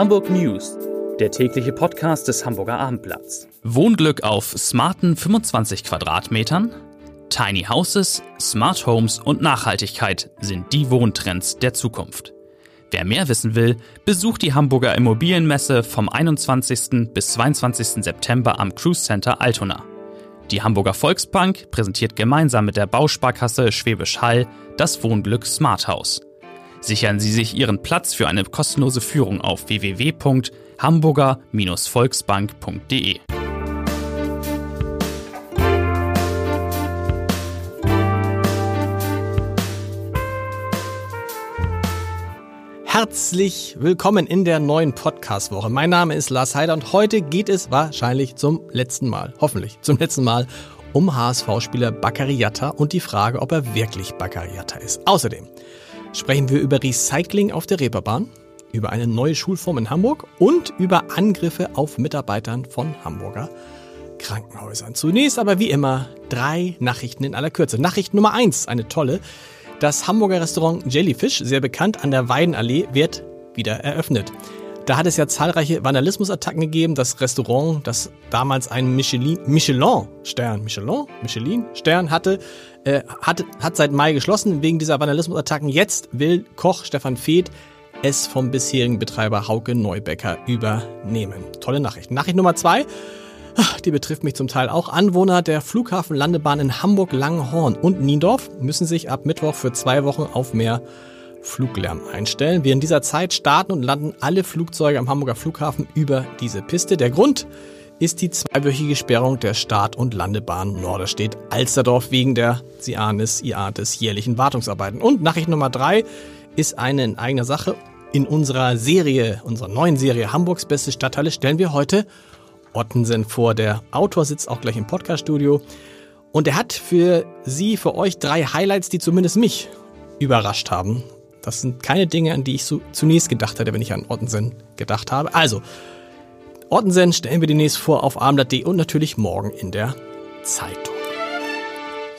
Hamburg News, der tägliche Podcast des Hamburger Abendblatts. Wohnglück auf smarten 25 Quadratmetern? Tiny Houses, Smart Homes und Nachhaltigkeit sind die Wohntrends der Zukunft. Wer mehr wissen will, besucht die Hamburger Immobilienmesse vom 21. bis 22. September am Cruise Center Altona. Die Hamburger Volksbank präsentiert gemeinsam mit der Bausparkasse Schwäbisch Hall das Wohnglück Smart House. Sichern Sie sich Ihren Platz für eine kostenlose Führung auf www.hamburger-volksbank.de. Herzlich willkommen in der neuen Podcast-Woche. Mein Name ist Lars Heider und heute geht es wahrscheinlich zum letzten Mal, hoffentlich zum letzten Mal, um HSV-Spieler Baccariata und die Frage, ob er wirklich Baccariata ist. Außerdem sprechen wir über Recycling auf der Reeperbahn, über eine neue Schulform in Hamburg und über Angriffe auf Mitarbeitern von Hamburger Krankenhäusern. Zunächst aber wie immer drei Nachrichten in aller Kürze. Nachricht Nummer eins, eine tolle. Das Hamburger Restaurant Jellyfish, sehr bekannt an der Weidenallee, wird wieder eröffnet. Da hat es ja zahlreiche Vandalismusattacken gegeben. Das Restaurant, das damals einen Michelin-Stern, Michelin, Michelin-Stern hatte, äh, hat, hat seit Mai geschlossen wegen dieser Vandalismusattacken. Jetzt will Koch Stefan Feeth es vom bisherigen Betreiber Hauke Neubecker übernehmen. Tolle Nachricht. Nachricht Nummer zwei. Die betrifft mich zum Teil auch. Anwohner der Flughafenlandebahn in Hamburg-Langenhorn und Niendorf müssen sich ab Mittwoch für zwei Wochen auf mehr Fluglärm einstellen. Während dieser Zeit starten und landen alle Flugzeuge am Hamburger Flughafen über diese Piste. Der Grund ist die zweiwöchige Sperrung der Start- und Landebahn Norderstedt Alsterdorf wegen der, Sie ahnen es, IATES jährlichen Wartungsarbeiten. Und Nachricht Nummer drei ist eine in eigener Sache. In unserer Serie, unserer neuen Serie Hamburgs beste Stadtteile stellen wir heute Ottensen vor. Der Autor sitzt auch gleich im Podcaststudio und er hat für Sie, für euch drei Highlights, die zumindest mich überrascht haben. Das sind keine Dinge, an die ich so zunächst gedacht hätte, wenn ich an Ottensen gedacht habe. Also, Ottensen stellen wir demnächst vor auf abendblatt.de und natürlich morgen in der Zeitung.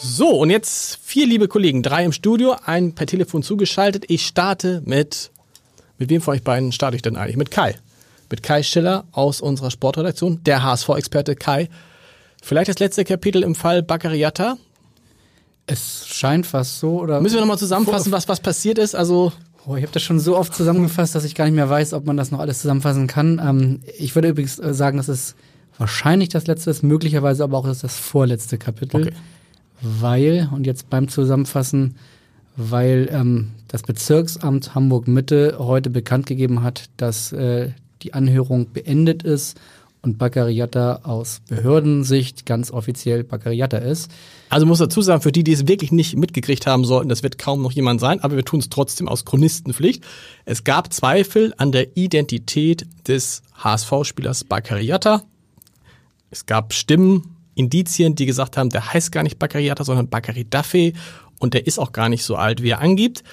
So, und jetzt vier liebe Kollegen, drei im Studio, ein per Telefon zugeschaltet. Ich starte mit, mit wem von euch beiden starte ich denn eigentlich? Mit Kai mit Kai Schiller aus unserer Sportredaktion, der HSV-Experte Kai. Vielleicht das letzte Kapitel im Fall Baccariata. Es scheint fast so, oder? Müssen wir nochmal zusammenfassen, was, was passiert ist? Also. Oh, ich habe das schon so oft zusammengefasst, dass ich gar nicht mehr weiß, ob man das noch alles zusammenfassen kann. Ähm, ich würde übrigens äh, sagen, dass es wahrscheinlich das letzte ist, möglicherweise aber auch das, das vorletzte Kapitel. Okay. Weil, und jetzt beim Zusammenfassen, weil ähm, das Bezirksamt Hamburg Mitte heute bekannt gegeben hat, dass äh, die Anhörung beendet ist und Baccariata aus Behördensicht ganz offiziell Baccariata ist. Also muss dazu sagen, für die, die es wirklich nicht mitgekriegt haben sollten, das wird kaum noch jemand sein, aber wir tun es trotzdem aus Chronistenpflicht. Es gab Zweifel an der Identität des HSV-Spielers Baccariata. Es gab Stimmen, Indizien, die gesagt haben, der heißt gar nicht Baccariata, sondern Baccari Daffé und der ist auch gar nicht so alt, wie er angibt.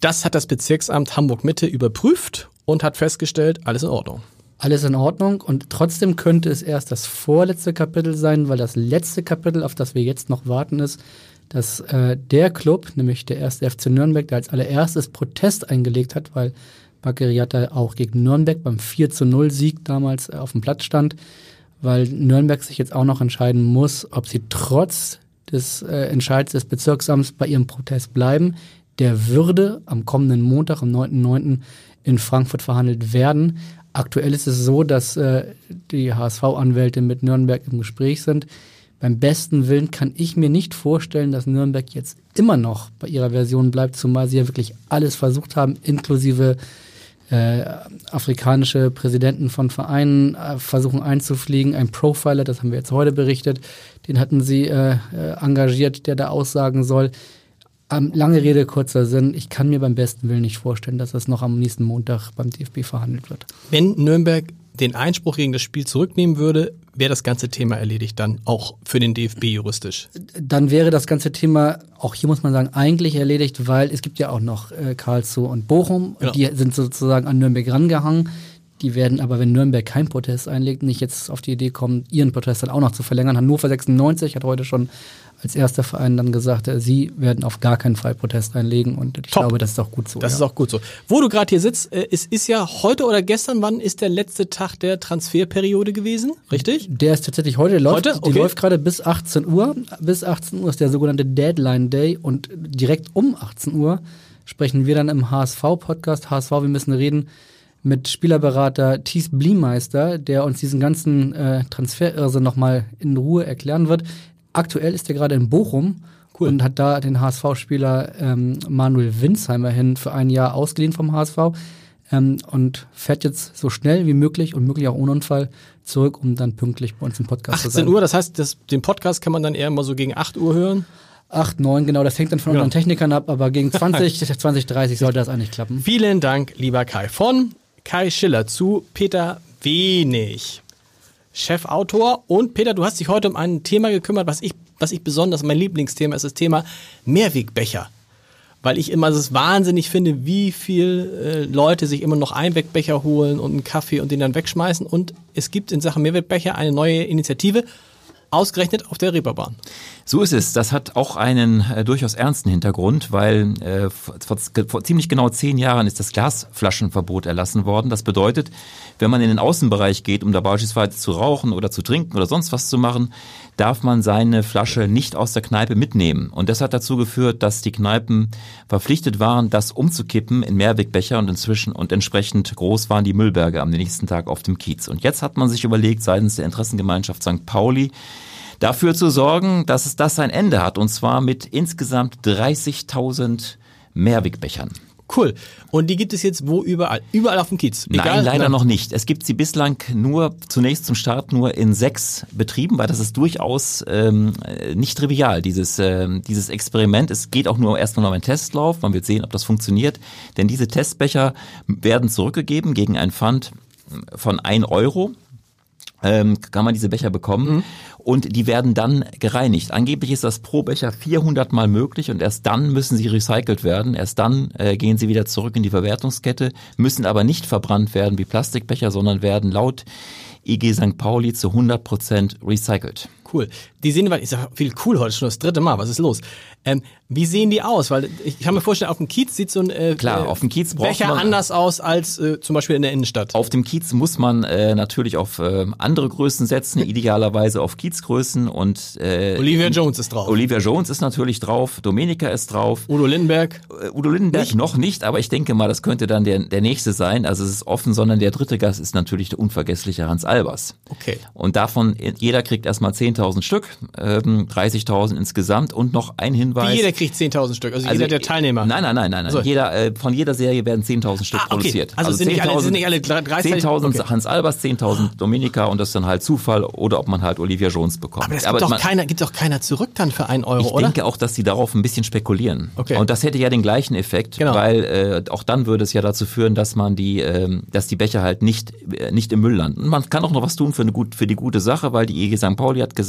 Das hat das Bezirksamt Hamburg Mitte überprüft und hat festgestellt, alles in Ordnung. Alles in Ordnung und trotzdem könnte es erst das vorletzte Kapitel sein, weil das letzte Kapitel, auf das wir jetzt noch warten, ist, dass äh, der Club, nämlich der erste FC Nürnberg, der als allererstes Protest eingelegt hat, weil Baccariata auch gegen Nürnberg beim 4 zu 0 Sieg damals äh, auf dem Platz stand, weil Nürnberg sich jetzt auch noch entscheiden muss, ob sie trotz des äh, Entscheids des Bezirksamts bei ihrem Protest bleiben. Der würde am kommenden Montag, am 9.9., in Frankfurt verhandelt werden. Aktuell ist es so, dass äh, die HSV-Anwälte mit Nürnberg im Gespräch sind. Beim besten Willen kann ich mir nicht vorstellen, dass Nürnberg jetzt immer noch bei ihrer Version bleibt, zumal sie ja wirklich alles versucht haben, inklusive äh, afrikanische Präsidenten von Vereinen äh, versuchen einzufliegen. Ein Profiler, das haben wir jetzt heute berichtet, den hatten sie äh, äh engagiert, der da aussagen soll, ähm, lange Rede, kurzer Sinn. Ich kann mir beim besten Willen nicht vorstellen, dass das noch am nächsten Montag beim DFB verhandelt wird. Wenn Nürnberg den Einspruch gegen das Spiel zurücknehmen würde, wäre das ganze Thema erledigt dann auch für den DFB juristisch? Dann wäre das ganze Thema, auch hier muss man sagen, eigentlich erledigt, weil es gibt ja auch noch äh, Karlsruhe und Bochum. Genau. Die sind sozusagen an Nürnberg rangehangen. Die werden aber, wenn Nürnberg keinen Protest einlegt, nicht jetzt auf die Idee kommen, ihren Protest dann auch noch zu verlängern. Hannover 96 hat heute schon als erster Verein dann gesagt, äh, sie werden auf gar keinen Fall Protest einlegen und ich Top. glaube, das ist auch gut so. Das ja. ist auch gut so. Wo du gerade hier sitzt, äh, es ist ja heute oder gestern, wann ist der letzte Tag der Transferperiode gewesen? Richtig? Der ist tatsächlich heute, der läuft, Heute? die Okay. läuft gerade bis 18 Uhr. Bis 18 Uhr ist der sogenannte Deadline Day und direkt um 18 Uhr sprechen wir dann im HSV-Podcast, HSV, wir müssen reden, mit Spielerberater Thies Bliemeister, der uns diesen ganzen äh, Transferirrsinn nochmal in Ruhe erklären wird. Aktuell ist er gerade in Bochum Cool. und hat da den HSV-Spieler ähm, Manuel Winsheimer hin für ein Jahr ausgeliehen vom HSV ähm, und fährt jetzt so schnell wie möglich und möglich auch ohne Unfall zurück, um dann pünktlich bei uns im Podcast zu sein. 18 Uhr, das heißt, das, den Podcast kann man dann eher mal so gegen 8 Uhr hören. 8, 9, genau, das hängt dann von Genau. unseren Technikern ab, aber gegen 20, 20, 30 sollte das eigentlich klappen. Vielen Dank, lieber Kai. Von Kai Schiller zu Peter Wenig, Chefautor. Und Peter, du hast dich heute um ein Thema gekümmert, was ich, was ich besonders, mein Lieblingsthema ist das Thema Mehrwegbecher. Weil ich immer es wahnsinnig finde, wie viel äh, Leute sich immer noch Einwegbecher holen und einen Kaffee und den dann wegschmeißen. Und es gibt in Sachen Mehrwegbecher eine neue Initiative, ausgerechnet auf der Reeperbahn. So ist es. Das hat auch einen äh, durchaus ernsten Hintergrund, weil äh, vor, vor ziemlich genau zehn Jahren ist das Glasflaschenverbot erlassen worden. Das bedeutet, wenn man in den Außenbereich geht, um da beispielsweise zu rauchen oder zu trinken oder sonst was zu machen, darf man seine Flasche nicht aus der Kneipe mitnehmen. Und das hat dazu geführt, dass die Kneipen verpflichtet waren, das umzukippen in Mehrwegbecher und inzwischen und entsprechend groß waren die Müllberge am nächsten Tag auf dem Kiez. Und jetzt hat man sich überlegt, seitens der Interessengemeinschaft St. Pauli, dafür zu sorgen, dass es das ein Ende hat. Und zwar mit insgesamt 30.000 Mehrwegbechern. Cool. Und die gibt es jetzt wo überall? Überall auf dem Kiez. Nein, leider Nein. noch nicht. Es gibt sie bislang nur, zunächst zum Start nur in sechs Betrieben, weil das ist durchaus ähm, äh, nicht trivial, dieses, ähm, dieses Experiment. Es geht auch nur erstmal um einen Testlauf. Man wird sehen, ob das funktioniert. Denn diese Testbecher werden zurückgegeben gegen ein Pfand von 1 Euro ähm, kann man diese Becher bekommen Mhm. und die werden dann gereinigt. Angeblich ist das pro Becher 400 Mal möglich und erst dann müssen sie recycelt werden. Erst dann äh, gehen sie wieder zurück in die Verwertungskette, müssen aber nicht verbrannt werden wie Plastikbecher, sondern werden laut IG St. Pauli zu 100 Prozent recycelt. Cool. Die sehen, weil ich sag viel cool heute schon das dritte Mal. Was ist los? Ähm, wie sehen die aus? Weil ich kann mir vorstellen, auf dem Kiez sieht so ein äh, Klar, äh, auf dem Kiez braucht Becher man- anders aus als äh, zum Beispiel in der Innenstadt. Auf dem Kiez muss man äh, natürlich auf äh, andere Größen setzen, idealerweise auf Kiezgrößen und äh, Olivia Jones ist drauf. Olivia Jones ist natürlich drauf, Domenica ist drauf, Udo Lindenberg. Äh, Udo Lindenberg noch nicht, aber ich denke mal, das könnte dann der, der nächste sein. Also es ist offen, sondern der dritte Gast ist natürlich der unvergessliche Hans Albers. Okay. Und davon, jeder kriegt erstmal 10.000 Stück, ähm, 30.000 insgesamt und noch ein Hinweis. Wie jeder kriegt 10.000 Stück. Also, jeder der Teilnehmer. Nein, nein, nein, nein. nein. So. Jeder, äh, von jeder Serie werden 10.000 Stück Ah, okay. produziert. Also sind nicht alle- sind nicht alle gleich- gleichzeitig- 10.000 okay. Hans Albers, 10.000 Dominika und das ist dann halt Zufall oder ob man halt Olivia Jones bekommt. Aber das gibt doch, man- keiner, gibt doch keiner zurück dann für einen Euro, ich oder? denke auch, dass sie darauf ein bisschen spekulieren. Okay. Und das hätte ja den gleichen Effekt, Genau. weil äh, auch dann würde es ja dazu führen, dass man die, ähm, dass die Becher halt nicht äh, nicht im Müll landen. Und man kann auch noch was tun für eine gut für die gute Sache, weil die EG St. Pauli hat gesagt,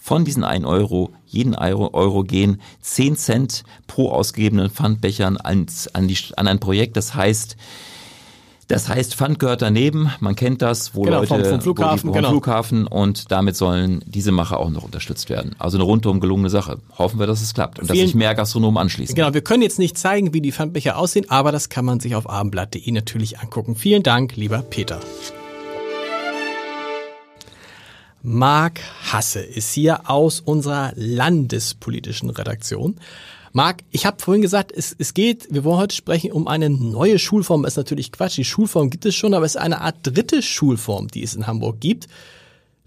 von diesen 1 Euro, jeden Euro, Euro gehen 10 Cent pro ausgegebenen Pfandbechern ans, an, die, an ein Projekt. Das heißt, das heißt, Pfand gehört daneben. Man kennt das, wo Genau, Leute vom- vom wo die- Flughafen, vom genau. Flughafen und damit sollen diese Macher auch noch unterstützt werden. Also eine rundum gelungene Sache. Hoffen wir, dass es klappt und dass Vielen- sich mehr Gastronomen anschließen. Genau, wir können jetzt nicht zeigen, wie die Pfandbecher aussehen, aber das kann man sich auf abendblatt.de natürlich angucken. Vielen Dank, lieber Peter. Marc Hasse ist hier aus unserer landespolitischen Redaktion. Marc, ich habe vorhin gesagt, es, es geht, wir wollen heute sprechen um eine neue Schulform. Das ist natürlich Quatsch, die Schulform gibt es schon, aber es ist eine Art dritte Schulform, die es in Hamburg gibt,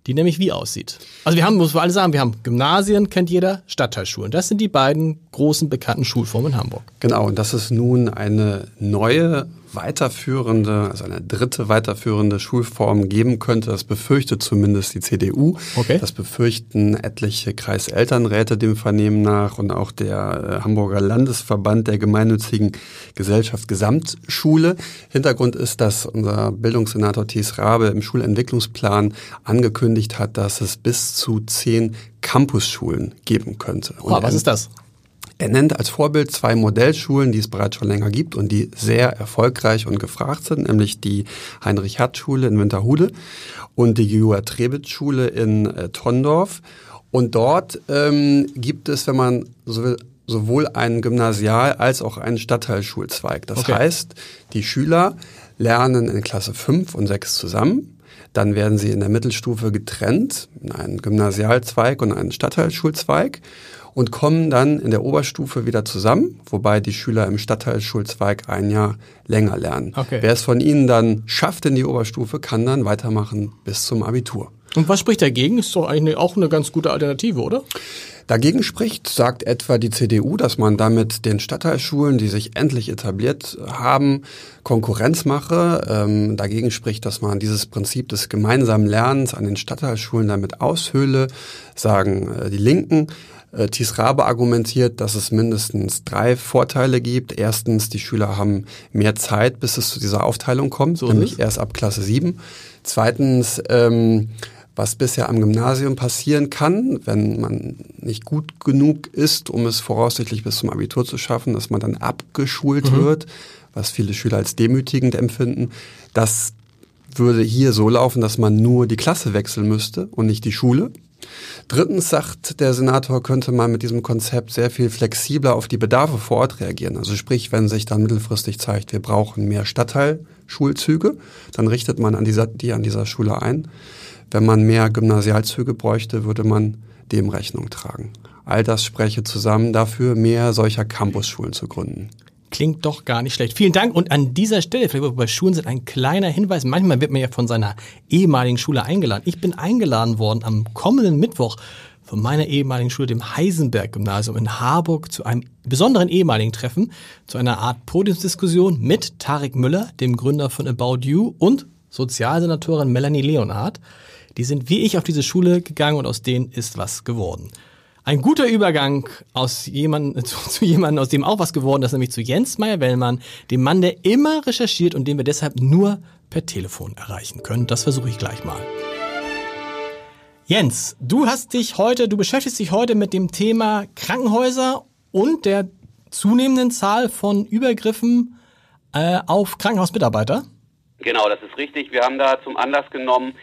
die nämlich wie aussieht. Also wir haben, muss man alle sagen, wir haben Gymnasien, kennt jeder, Stadtteilschulen. Das sind die beiden großen bekannten Schulformen in Hamburg. Genau, und dass es nun eine neue weiterführende, also eine dritte weiterführende Schulform geben könnte, das befürchtet zumindest die CDU. Okay. Das befürchten etliche Kreiselternräte dem Vernehmen nach und auch der äh, Hamburger Landesverband der gemeinnützigen Gesellschaft Gesamtschule. Hintergrund ist, dass unser Bildungssenator Thies Rabe im Schulentwicklungsplan angekündigt hat, dass es bis zu zehn Campusschulen geben könnte. Oh, was ist das? Er nennt als Vorbild zwei Modellschulen, die es bereits schon länger gibt und die sehr erfolgreich und gefragt sind, nämlich die Heinrich-Hatt-Schule in Winterhude und die Joa-Trebitz-Schule in äh, Tondorf. Und dort ähm, gibt es, wenn man so will, sowohl einen Gymnasial- als auch einen Stadtteilschulzweig. Das okay. heißt, die Schüler lernen in Klasse 5 und 6 zusammen. Dann werden sie in der Mittelstufe getrennt, in einen Gymnasialzweig und einen Stadtteilschulzweig und kommen dann in der Oberstufe wieder zusammen, wobei die Schüler im Stadtteilschulzweig ein Jahr länger lernen. Okay. Wer es von ihnen dann schafft in die Oberstufe, kann dann weitermachen bis zum Abitur. Und was spricht dagegen? Ist doch eigentlich auch eine ganz gute Alternative, oder? Dagegen spricht, sagt etwa die CDU, dass man damit den Stadtteilschulen, die sich endlich etabliert haben, Konkurrenz mache. Ähm, dagegen spricht, dass man dieses Prinzip des gemeinsamen Lernens an den Stadtteilschulen damit aushöhle, sagen äh, die Linken. Äh, Thies Rabe argumentiert, dass es mindestens drei Vorteile gibt. Erstens, die Schüler haben mehr Zeit, bis es zu dieser Aufteilung kommt, so nämlich erst ab Klasse 7. Zweitens, ähm, was bisher am Gymnasium passieren kann, wenn man nicht gut genug ist, um es voraussichtlich bis zum Abitur zu schaffen, dass man dann abgeschult mhm. wird, was viele Schüler als demütigend empfinden. Das würde hier so laufen, dass man nur die Klasse wechseln müsste und nicht die Schule. Drittens sagt der Senator, könnte man mit diesem Konzept sehr viel flexibler auf die Bedarfe vor Ort reagieren. Also sprich, wenn sich dann mittelfristig zeigt, wir brauchen mehr Stadtteilschulzüge, dann richtet man an dieser, die an dieser Schule ein. Wenn man mehr Gymnasialzüge bräuchte, würde man dem Rechnung tragen. All das spreche zusammen dafür, mehr solcher Campusschulen zu gründen. Klingt doch gar nicht schlecht. Vielen Dank. Und an dieser Stelle, vielleicht bei Schulen sind ein kleiner Hinweis. Manchmal wird man ja von seiner ehemaligen Schule eingeladen. Ich bin eingeladen worden am kommenden Mittwoch von meiner ehemaligen Schule, dem Heisenberg-Gymnasium in Harburg, zu einem besonderen ehemaligen Treffen, zu einer Art Podiumsdiskussion mit Tarek Müller, dem Gründer von About You und Sozialsenatorin Melanie Leonhardt. Die sind wie ich auf diese Schule gegangen und aus denen ist was geworden. Ein guter Übergang aus jemand, zu, zu jemandem, aus dem auch was geworden ist, nämlich zu Jens Meyer-Wellmann, dem Mann, der immer recherchiert und den wir deshalb nur per Telefon erreichen können. Das versuche ich gleich mal. Jens, du hast dich heute, du beschäftigst dich heute mit dem Thema Krankenhäuser und der zunehmenden Zahl von Übergriffen äh, auf Krankenhausmitarbeiter. Genau, das ist richtig. Wir haben da zum Anlass genommen,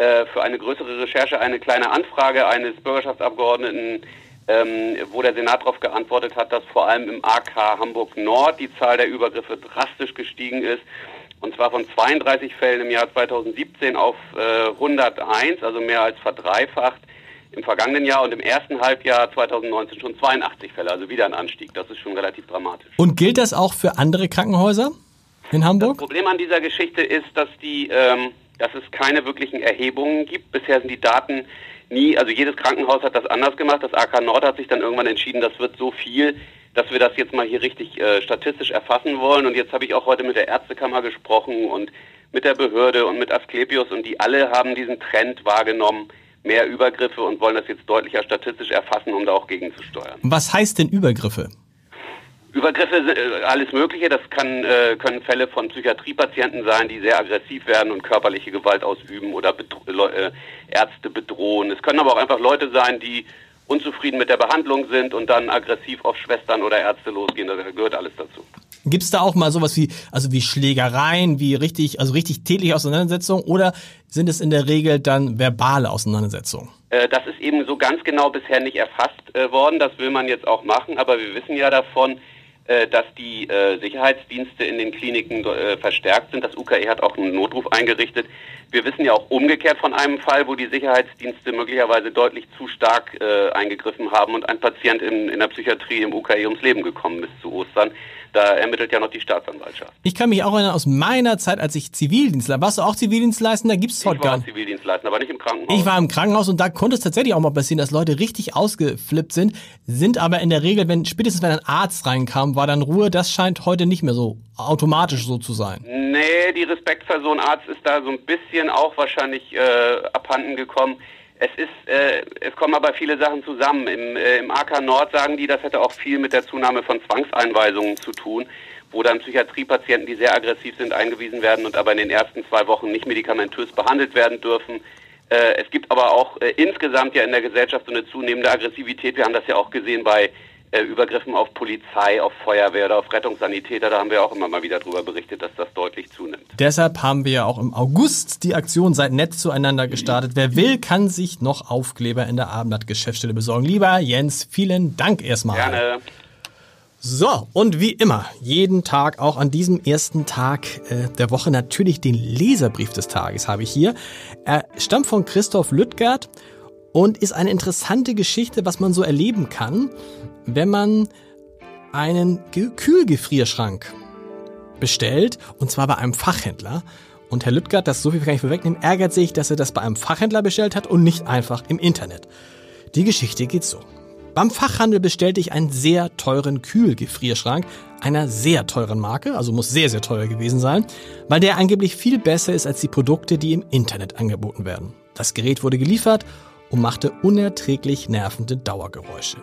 äh, für eine größere Recherche eine kleine Anfrage eines Bürgerschaftsabgeordneten, ähm, wo der Senat darauf geantwortet hat, dass vor allem im AK Hamburg Nord die Zahl der Übergriffe drastisch gestiegen ist. Und zwar von 32 Fällen im Jahr 2017 auf äh, 101, also mehr als verdreifacht im vergangenen Jahr und im ersten Halbjahr 2019 schon 82 Fälle, also wieder ein Anstieg. Das ist schon relativ dramatisch. Und gilt das auch für andere Krankenhäuser in Hamburg? Das Problem an dieser Geschichte ist, dass die ähm, dass es keine wirklichen Erhebungen gibt. Bisher sind die Daten nie, also jedes Krankenhaus hat das anders gemacht. Das AK Nord hat sich dann irgendwann entschieden, das wird so viel, dass wir das jetzt mal hier richtig äh, statistisch erfassen wollen. Und jetzt habe ich auch heute mit der Ärztekammer gesprochen und mit der Behörde und mit Asklepios und die alle haben diesen Trend wahrgenommen, mehr Übergriffe und wollen das jetzt deutlicher statistisch erfassen, um da auch gegenzusteuern. Was heißt denn Übergriffe? Übergriffe, äh, alles Mögliche. Das kann, äh, können Fälle von Psychiatriepatienten sein, die sehr aggressiv werden und körperliche Gewalt ausüben oder äh, Ärzte bedrohen. Es können aber auch einfach Leute sein, die unzufrieden mit der Behandlung sind und dann aggressiv auf Schwestern oder Ärzte losgehen. Da gehört alles dazu. Gibt es da auch mal sowas wie, also wie Schlägereien, wie richtig, also richtig tätliche Auseinandersetzungen oder sind es in der Regel dann verbale Auseinandersetzungen? Äh, das ist eben so ganz genau bisher nicht erfasst äh, worden. Das will man jetzt auch machen, aber wir wissen ja davon, dass die äh, Sicherheitsdienste in den Kliniken äh, verstärkt sind. Das UKE hat auch einen Notruf eingerichtet. Wir wissen ja auch umgekehrt von einem Fall, wo die Sicherheitsdienste möglicherweise deutlich zu stark äh, eingegriffen haben und ein Patient in der Psychiatrie im UKE ums Leben gekommen ist zu Ostern. Da ermittelt ja noch die Staatsanwaltschaft. Ich kann mich auch erinnern aus meiner Zeit, als ich Zivildienstler, warst du auch Zivildienstleistender? Gibt es heute gar nicht. Ich war Zivildienstleistender, aber nicht im Krankenhaus. Ich war im Krankenhaus und da konnte es tatsächlich auch mal passieren, dass Leute richtig ausgeflippt sind, sind aber in der Regel, wenn spätestens wenn ein Arzt reinkam, war dann Ruhe. Das scheint heute nicht mehr so automatisch so zu sein. Nee, die Respekt für so einen Arzt ist da so ein bisschen auch wahrscheinlich äh, abhanden gekommen. Es ist, äh, es kommen aber viele Sachen zusammen. Im, äh, Im AK Nord sagen die, das hätte auch viel mit der Zunahme von Zwangseinweisungen zu tun, wo dann Psychiatriepatienten, die sehr aggressiv sind, eingewiesen werden und aber in den ersten zwei Wochen nicht medikamentös behandelt werden dürfen. Äh, es gibt aber auch äh, insgesamt ja in der Gesellschaft so eine zunehmende Aggressivität. Wir haben das ja auch gesehen bei äh, Übergriffen auf Polizei, auf Feuerwehr oder auf Rettungssanitäter, da haben wir auch immer mal wieder darüber berichtet, dass das deutlich zunimmt. Deshalb haben wir ja auch im August die Aktion Seid nett zueinander gestartet. Wer will, kann sich noch Aufkleber in der Abendblatt-Geschäftsstelle besorgen. Lieber Jens, vielen Dank erstmal. Gerne. So, und wie immer, jeden Tag, auch an diesem ersten Tag äh, der Woche, natürlich den Leserbrief des Tages habe ich hier. Er stammt von Christoph Lüttgert und ist eine interessante Geschichte, was man so erleben kann, wenn man einen Ge Kühlgefrierschrank bestellt, und zwar bei einem Fachhändler. Und Herr Lüttgert, das so viel kann ich vorwegnehmen, ärgert sich, dass er das bei einem Fachhändler bestellt hat und nicht einfach im Internet. Die Geschichte geht so. Beim Fachhandel bestellte ich einen sehr teuren Kühlgefrierschrank einer sehr teuren Marke, also muss sehr, sehr teuer gewesen sein, weil der angeblich viel besser ist als die Produkte, die im Internet angeboten werden. Das Gerät wurde geliefert und machte unerträglich nervende Dauergeräusche.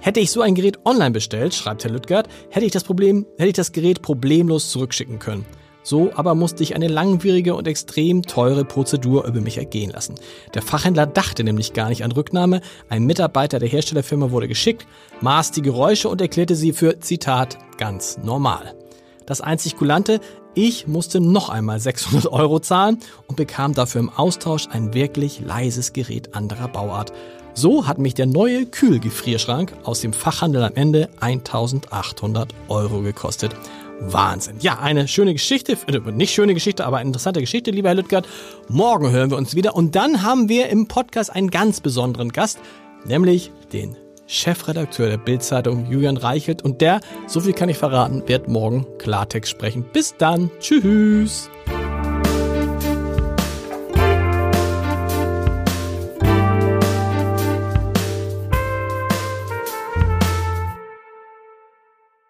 Hätte ich so ein Gerät online bestellt, schreibt Herr Lüttgert, hätte ich das Problem, hätte ich das Gerät problemlos zurückschicken können. So aber musste ich eine langwierige und extrem teure Prozedur über mich ergehen lassen. Der Fachhändler dachte nämlich gar nicht an Rücknahme. Ein Mitarbeiter der Herstellerfirma wurde geschickt, maß die Geräusche und erklärte sie für, Zitat, ganz normal. Das einzig Kulante, ich musste noch einmal 600 Euro zahlen und bekam dafür im Austausch ein wirklich leises Gerät anderer Bauart. So hat mich der neue Kühlgefrierschrank aus dem Fachhandel am Ende 1800 Euro gekostet. Wahnsinn. Ja, eine schöne Geschichte, äh, nicht schöne Geschichte, aber eine interessante Geschichte, lieber Herr Lüttgert. Morgen hören wir uns wieder und dann haben wir im Podcast einen ganz besonderen Gast, nämlich den Chefredakteur der Bildzeitung Julian Reichelt und der, so viel kann ich verraten, wird morgen Klartext sprechen. Bis dann. Tschüss.